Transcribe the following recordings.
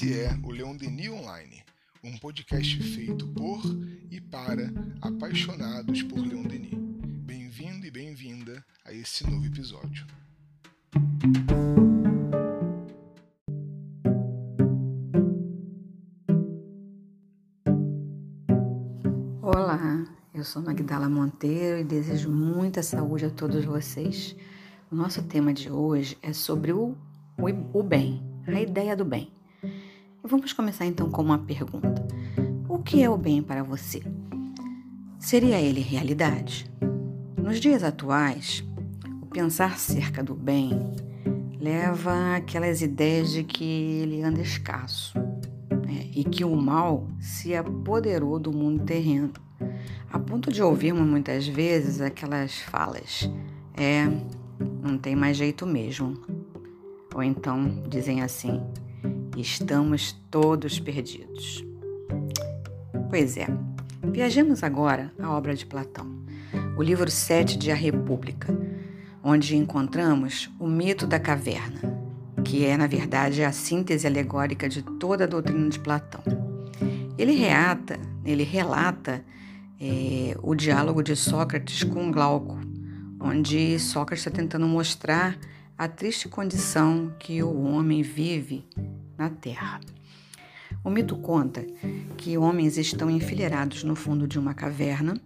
Esse é o Leon Denis Online, um podcast feito por e para apaixonados por Leon Denis. Bem-vindo e bem-vinda a esse novo episódio. Olá, eu sou Magdala Monteiro e desejo muita saúde a todos vocês. O nosso tema de hoje é sobre o, o, o bem, a ideia do bem. Vamos começar então com uma pergunta: O que é o bem para você? Seria ele realidade? Nos dias atuais, o pensar cerca do bem leva aquelas ideias de que ele anda escasso né? e que o mal se apoderou do mundo terreno, a ponto de ouvirmos muitas vezes aquelas falas: é, não tem mais jeito mesmo. Ou então dizem assim: Estamos todos perdidos. Pois é, viajemos agora à obra de Platão, o livro 7 de A República, onde encontramos o mito da caverna, que é, na verdade, a síntese alegórica de toda a doutrina de Platão. Ele relata, ele relata é, o diálogo de Sócrates com Glauco, onde Sócrates está tentando mostrar a triste condição que o homem vive na terra. O mito conta que homens estão enfileirados no fundo de uma caverna,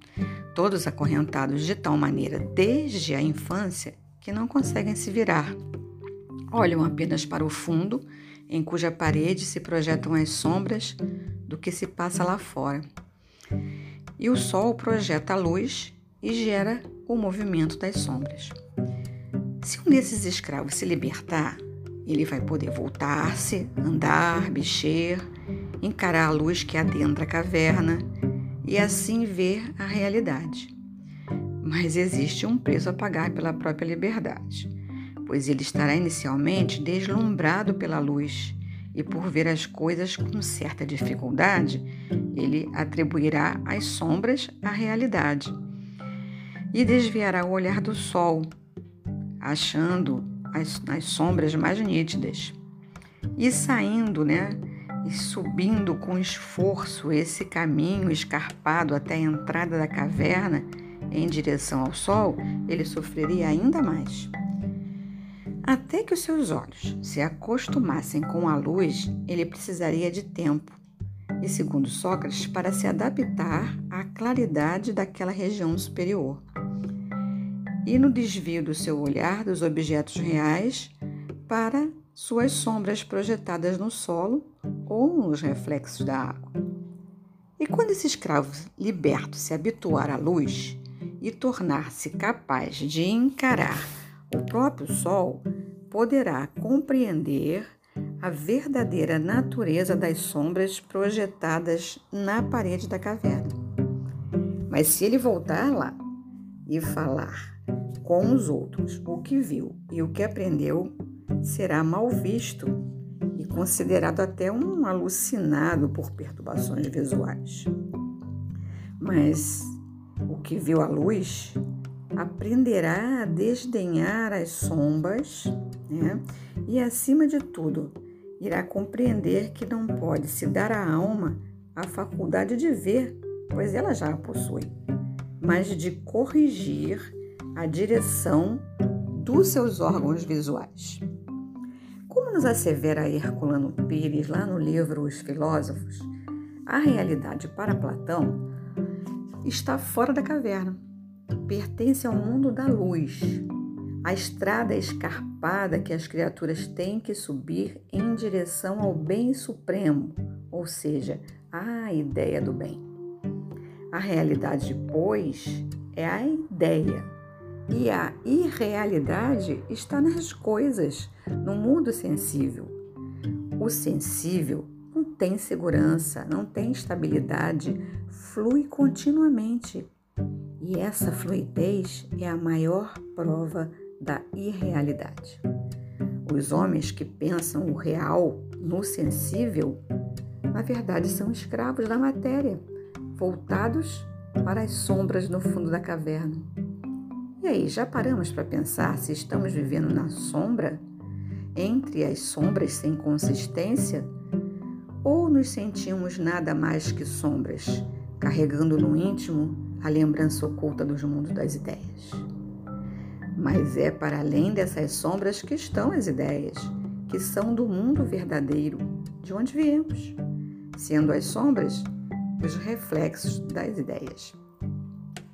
todos acorrentados de tal maneira desde a infância que não conseguem se virar. Olham apenas para o fundo, em cuja parede se projetam as sombras do que se passa lá fora. E o sol projeta a luz e gera o movimento das sombras. Se um desses escravos se libertar, ele vai poder voltar-se, andar, mexer, encarar a luz que adentra a caverna e assim ver a realidade. Mas existe um preço a pagar pela própria liberdade, pois ele estará inicialmente deslumbrado pela luz e por ver as coisas com certa dificuldade, ele atribuirá as sombras à realidade e desviará o olhar do sol, achando as, as sombras mais nítidas. E saindo, né? E subindo com esforço esse caminho escarpado até a entrada da caverna em direção ao sol, ele sofreria ainda mais. Até que os seus olhos se acostumassem com a luz, ele precisaria de tempo, e segundo Sócrates, para se adaptar à claridade daquela região superior e no desvio do seu olhar dos objetos reais para suas sombras projetadas no solo ou nos reflexos da água. E quando esse escravo liberto se habituar à luz e tornar-se capaz de encarar o próprio sol, poderá compreender a verdadeira natureza das sombras projetadas na parede da caverna. Mas se ele voltar lá e falar com os outros. O que viu e o que aprendeu será mal visto e considerado até um alucinado por perturbações visuais. Mas o que viu a luz aprenderá a desdenhar as sombras né? e, acima de tudo, irá compreender que não pode se dar à alma a faculdade de ver, pois ela já a possui, mas de corrigir a direção dos seus órgãos visuais. Como nos assevera Herculano Pires lá no livro Os Filósofos, a realidade para Platão está fora da caverna, pertence ao mundo da luz, a estrada escarpada que as criaturas têm que subir em direção ao bem supremo, ou seja, à ideia do bem. A realidade, pois, é a ideia e a irrealidade está nas coisas, no mundo sensível. O sensível não tem segurança, não tem estabilidade, flui continuamente. E essa fluidez é a maior prova da irrealidade. Os homens que pensam o real no sensível, na verdade, são escravos da matéria, voltados para as sombras no fundo da caverna. E aí, já paramos para pensar se estamos vivendo na sombra? Entre as sombras sem consistência? ou nos sentimos nada mais que sombras, carregando no íntimo a lembrança oculta dos mundos das ideias. Mas é para além dessas sombras que estão as ideias, que são do mundo verdadeiro, de onde viemos, sendo as sombras os reflexos das ideias.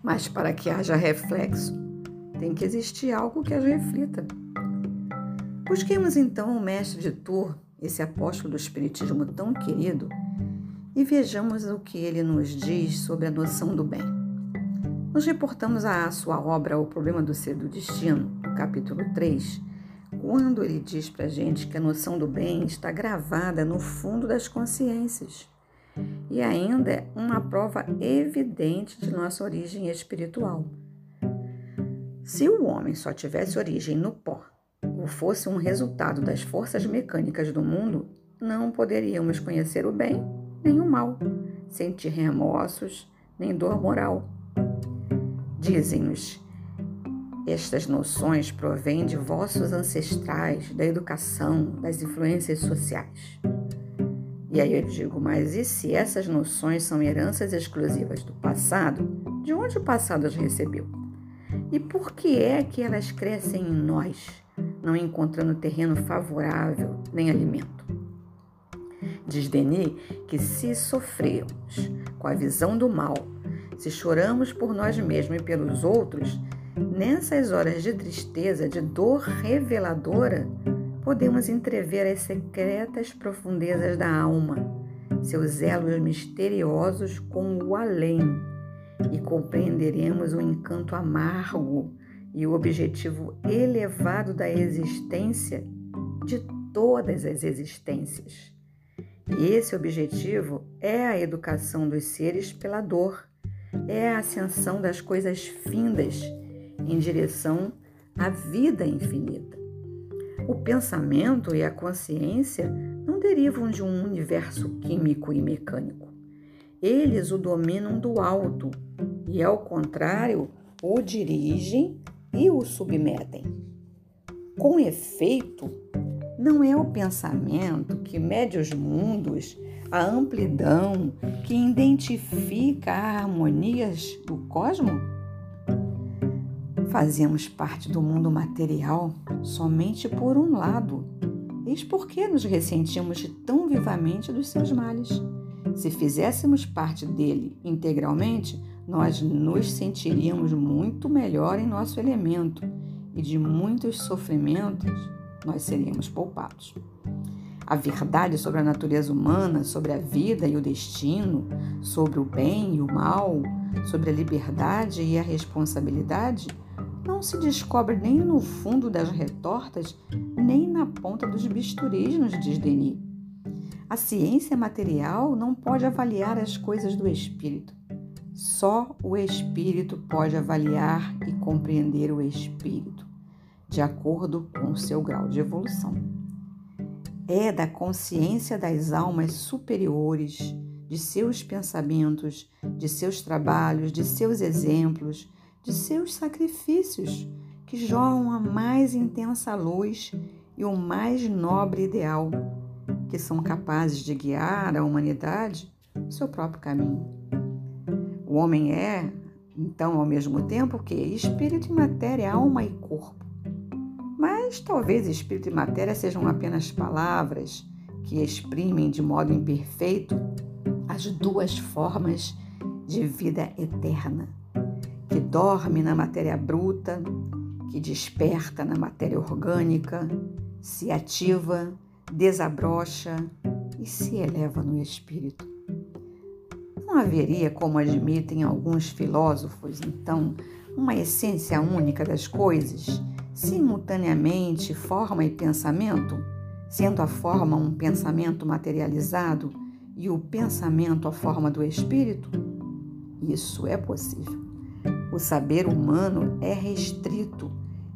Mas para que haja reflexo, tem que existir algo que as reflita. Busquemos então o mestre de Tours, esse apóstolo do Espiritismo tão querido, e vejamos o que ele nos diz sobre a noção do bem. Nos reportamos à sua obra O Problema do Ser do Destino, no capítulo 3, quando ele diz para a gente que a noção do bem está gravada no fundo das consciências e ainda é uma prova evidente de nossa origem espiritual. Se o homem só tivesse origem no pó ou fosse um resultado das forças mecânicas do mundo, não poderíamos conhecer o bem nem o mal, sentir remorsos nem dor moral. Dizem-nos, estas noções provêm de vossos ancestrais, da educação, das influências sociais. E aí eu digo, mas e se essas noções são heranças exclusivas do passado? De onde o passado as recebeu? E por que é que elas crescem em nós? não encontrando terreno favorável nem alimento. Diz Denis que se sofremos com a visão do mal, se choramos por nós mesmos e pelos outros, nessas horas de tristeza, de dor reveladora, podemos entrever as secretas profundezas da alma, seus elos misteriosos com o além, e compreenderemos o encanto amargo e o objetivo elevado da existência de todas as existências. E esse objetivo é a educação dos seres pela dor, é a ascensão das coisas findas em direção à vida infinita. O pensamento e a consciência não derivam de um universo químico e mecânico. Eles o dominam do alto e, ao contrário, o dirigem e o submetem. Com efeito, não é o pensamento que mede os mundos, a amplidão, que identifica as harmonias do cosmos? Fazemos parte do mundo material somente por um lado. Eis por que nos ressentimos tão vivamente dos seus males. Se fizéssemos parte dele integralmente, nós nos sentiríamos muito melhor em nosso elemento e de muitos sofrimentos nós seríamos poupados. A verdade sobre a natureza humana, sobre a vida e o destino, sobre o bem e o mal, sobre a liberdade e a responsabilidade, não se descobre nem no fundo das retortas, nem na ponta dos bisturis, nos diz Denis. A ciência material não pode avaliar as coisas do espírito. Só o espírito pode avaliar e compreender o espírito, de acordo com o seu grau de evolução. É da consciência das almas superiores, de seus pensamentos, de seus trabalhos, de seus exemplos, de seus sacrifícios, que jorram a mais intensa luz e o mais nobre ideal, que são capazes de guiar a humanidade no seu próprio caminho. O homem é, então, ao mesmo tempo que espírito e matéria, alma e corpo. Mas talvez espírito e matéria sejam apenas palavras que exprimem de modo imperfeito as duas formas de vida eterna, que dorme na matéria bruta, que desperta na matéria orgânica, se ativa, desabrocha e se eleva no espírito. Não haveria, como admitem alguns filósofos, então, uma essência única das coisas, simultaneamente forma e pensamento, sendo a forma um pensamento materializado e o pensamento a forma do espírito? Isso é possível. O saber humano é restrito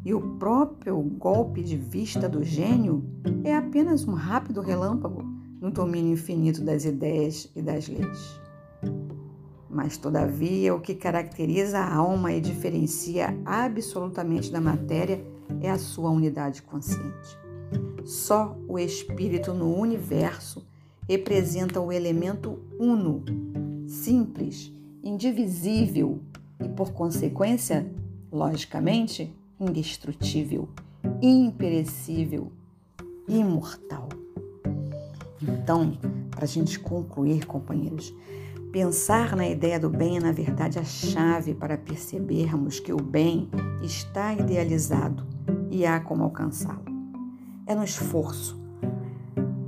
e o próprio golpe de vista do gênio é apenas um rápido relâmpago no domínio infinito das ideias e das leis. Mas, todavia, o que caracteriza a alma e diferencia absolutamente da matéria é a sua unidade consciente. Só o espírito no universo representa o elemento uno, simples, indivisível e, por consequência, logicamente, indestrutível, imperecível, imortal. Então, para a gente concluir, companheiros, pensar na ideia do bem é, na verdade, a chave para percebermos que o bem está idealizado e há como alcançá-lo. É no esforço,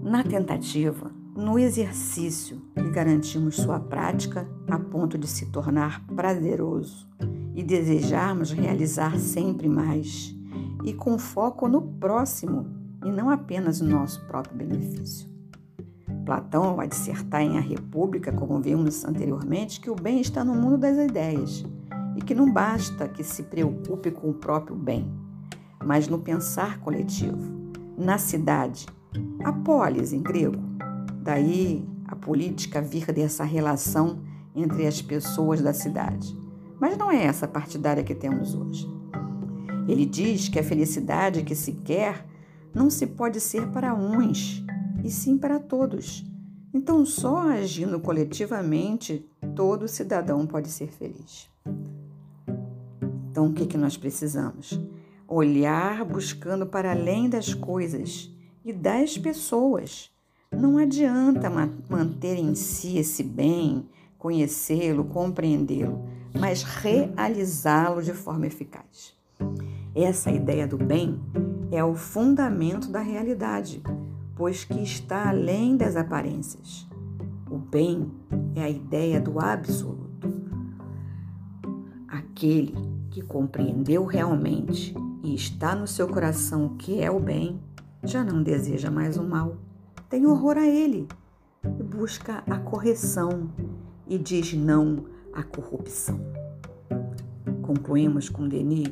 na tentativa, no exercício que garantimos sua prática a ponto de se tornar prazeroso e desejarmos realizar sempre mais, e com foco no próximo e não apenas no nosso próprio benefício. Platão vai dissertar em A República, como vimos anteriormente, que o bem está no mundo das ideias e que não basta que se preocupe com o próprio bem, mas no pensar coletivo, na cidade, a polis em grego. Daí a política vir dessa relação entre as pessoas da cidade. Mas não é essa partidária que temos hoje. Ele diz que a felicidade que se quer não se pode ser para uns, e sim para todos. Então, só agindo coletivamente, todo cidadão pode ser feliz. Então, o que, que nós precisamos? Olhar buscando para além das coisas e das pessoas. Não adianta manter em si esse bem, conhecê-lo, compreendê-lo, mas realizá-lo de forma eficaz. Essa ideia do bem é o fundamento da realidade, pois que está além das aparências. O bem é a ideia do absoluto. Aquele que compreendeu realmente e está no seu coração o que é o bem, já não deseja mais o mal, tem horror a ele e busca a correção e diz não à corrupção. Concluímos com Denis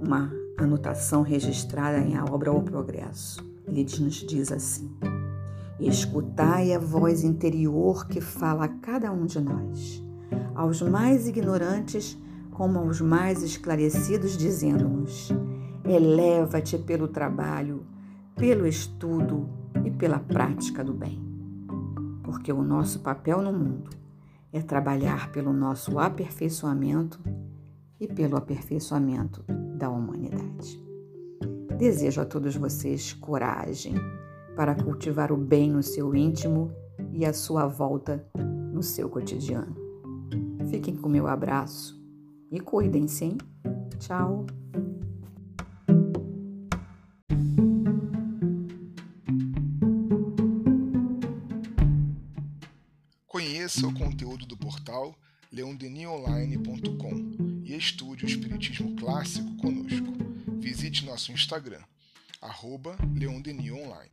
uma anotação registrada em A Obra O Progresso. Ele nos diz assim: Escutai a voz interior que fala a cada um de nós, aos mais ignorantes como aos mais esclarecidos, dizendo-nos: eleva-te pelo trabalho, pelo estudo e pela prática do bem. Porque o nosso papel no mundo é trabalhar pelo nosso aperfeiçoamento e pelo aperfeiçoamento da humanidade. Desejo a todos vocês coragem para cultivar o bem no seu íntimo e a sua volta no seu cotidiano. Fiquem com meu abraço e cuidem-se? Tchau! Conheça o conteúdo do portal leondenionline.com e estude o Espiritismo Clássico conosco. Visite nosso Instagram, arroba leondenionline.